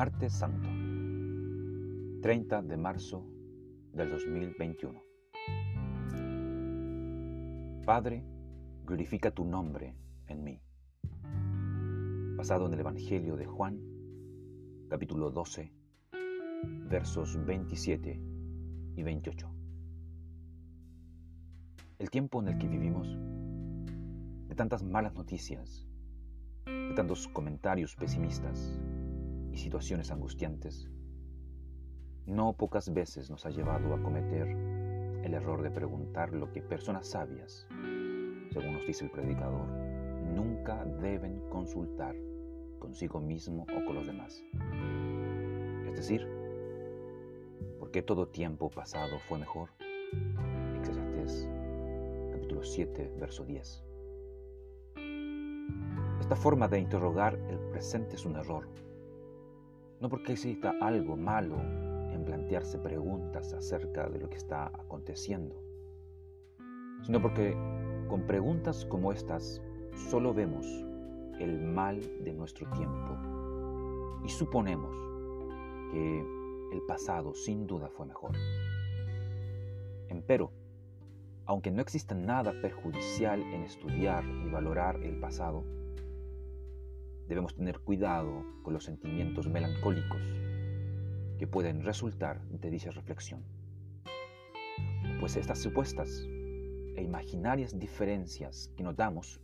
Martes Santo, 30 de marzo del 2021. Padre, glorifica tu nombre en mí. Basado en el Evangelio de Juan, capítulo 12, versos 27 y 28. El tiempo en el que vivimos, de tantas malas noticias, de tantos comentarios pesimistas y situaciones angustiantes, no pocas veces nos ha llevado a cometer el error de preguntar lo que personas sabias, según nos dice el predicador, nunca deben consultar consigo mismo o con los demás. Es decir, ¿por qué todo tiempo pasado fue mejor? Eclesiastés capítulo 7, verso 10. Esta forma de interrogar el presente es un error. No porque exista algo malo en plantearse preguntas acerca de lo que está aconteciendo, sino porque con preguntas como estas solo vemos el mal de nuestro tiempo y suponemos que el pasado sin duda fue mejor. Empero, aunque no exista nada perjudicial en estudiar y valorar el pasado, debemos tener cuidado con los sentimientos melancólicos que pueden resultar de dicha reflexión. Pues estas supuestas e imaginarias diferencias que notamos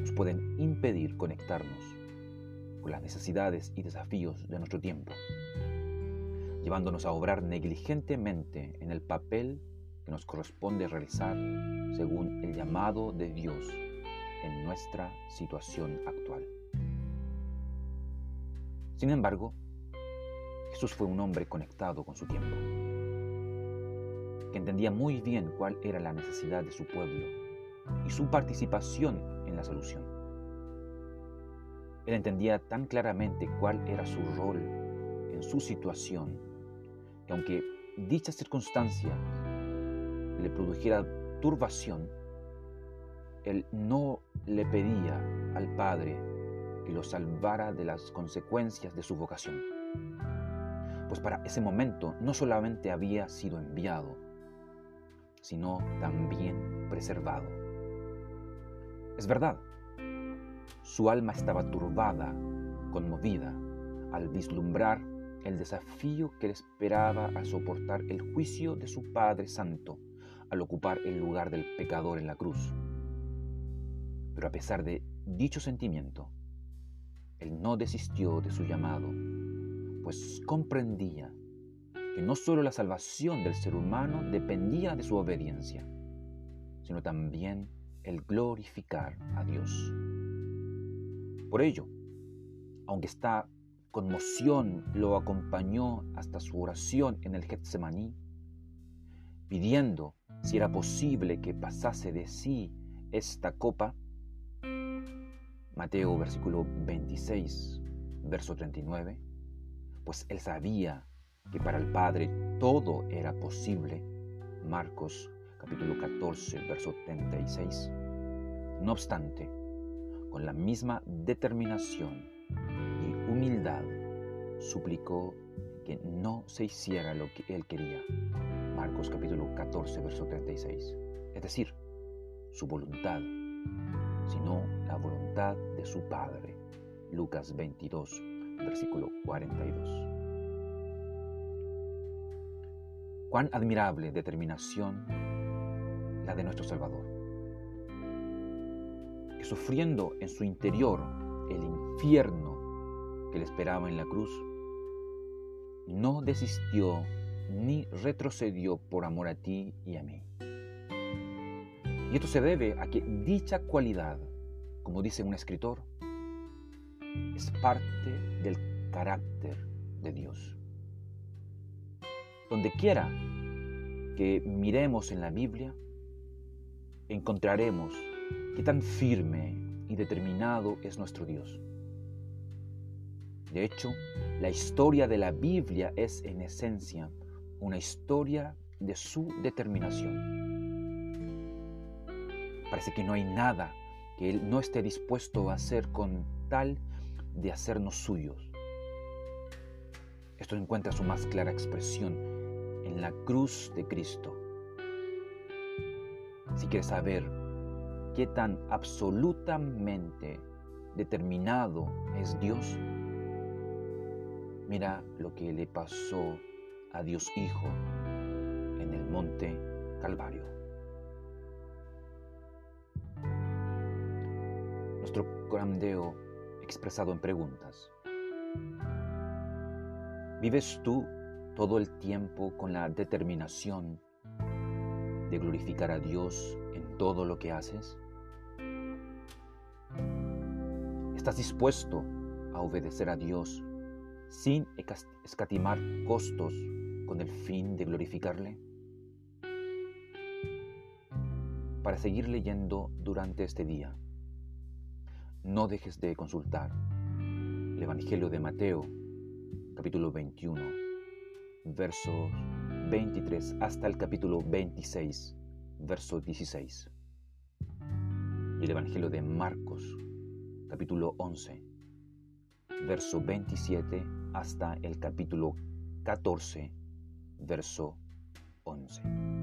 nos pueden impedir conectarnos con las necesidades y desafíos de nuestro tiempo, llevándonos a obrar negligentemente en el papel que nos corresponde realizar según el llamado de Dios en nuestra situación actual. Sin embargo, Jesús fue un hombre conectado con su tiempo, que entendía muy bien cuál era la necesidad de su pueblo y su participación en la solución. Él entendía tan claramente cuál era su rol en su situación, que aunque dicha circunstancia le produjera turbación, él no le pedía al Padre y lo salvara de las consecuencias de su vocación. Pues para ese momento no solamente había sido enviado, sino también preservado. Es verdad, su alma estaba turbada, conmovida, al vislumbrar el desafío que le esperaba al soportar el juicio de su Padre Santo al ocupar el lugar del pecador en la cruz. Pero a pesar de dicho sentimiento, él no desistió de su llamado, pues comprendía que no solo la salvación del ser humano dependía de su obediencia, sino también el glorificar a Dios. Por ello, aunque esta conmoción lo acompañó hasta su oración en el Getsemaní, pidiendo si era posible que pasase de sí esta copa, Mateo versículo 26, verso 39, pues él sabía que para el Padre todo era posible. Marcos capítulo 14, verso 36. No obstante, con la misma determinación y humildad, suplicó que no se hiciera lo que él quería. Marcos capítulo 14, verso 36. Es decir, su voluntad, sino la voluntad de su Padre. Lucas 22, versículo 42. Cuán admirable determinación la de nuestro Salvador, que sufriendo en su interior el infierno que le esperaba en la cruz, no desistió ni retrocedió por amor a ti y a mí. Y esto se debe a que dicha cualidad, como dice un escritor, es parte del carácter de Dios. Donde quiera que miremos en la Biblia, encontraremos qué tan firme y determinado es nuestro Dios. De hecho, la historia de la Biblia es en esencia una historia de su determinación. Parece que no hay nada que Él no esté dispuesto a hacer con tal de hacernos suyos. Esto encuentra su más clara expresión en la cruz de Cristo. Si quieres saber qué tan absolutamente determinado es Dios, mira lo que le pasó a Dios Hijo en el monte Calvario. Nuestro grandeo expresado en preguntas. ¿Vives tú todo el tiempo con la determinación de glorificar a Dios en todo lo que haces? ¿Estás dispuesto a obedecer a Dios sin escatimar costos con el fin de glorificarle? Para seguir leyendo durante este día, no dejes de consultar el Evangelio de Mateo, capítulo 21, versos 23 hasta el capítulo 26, verso 16. Y el Evangelio de Marcos, capítulo 11, verso 27 hasta el capítulo 14, verso 11.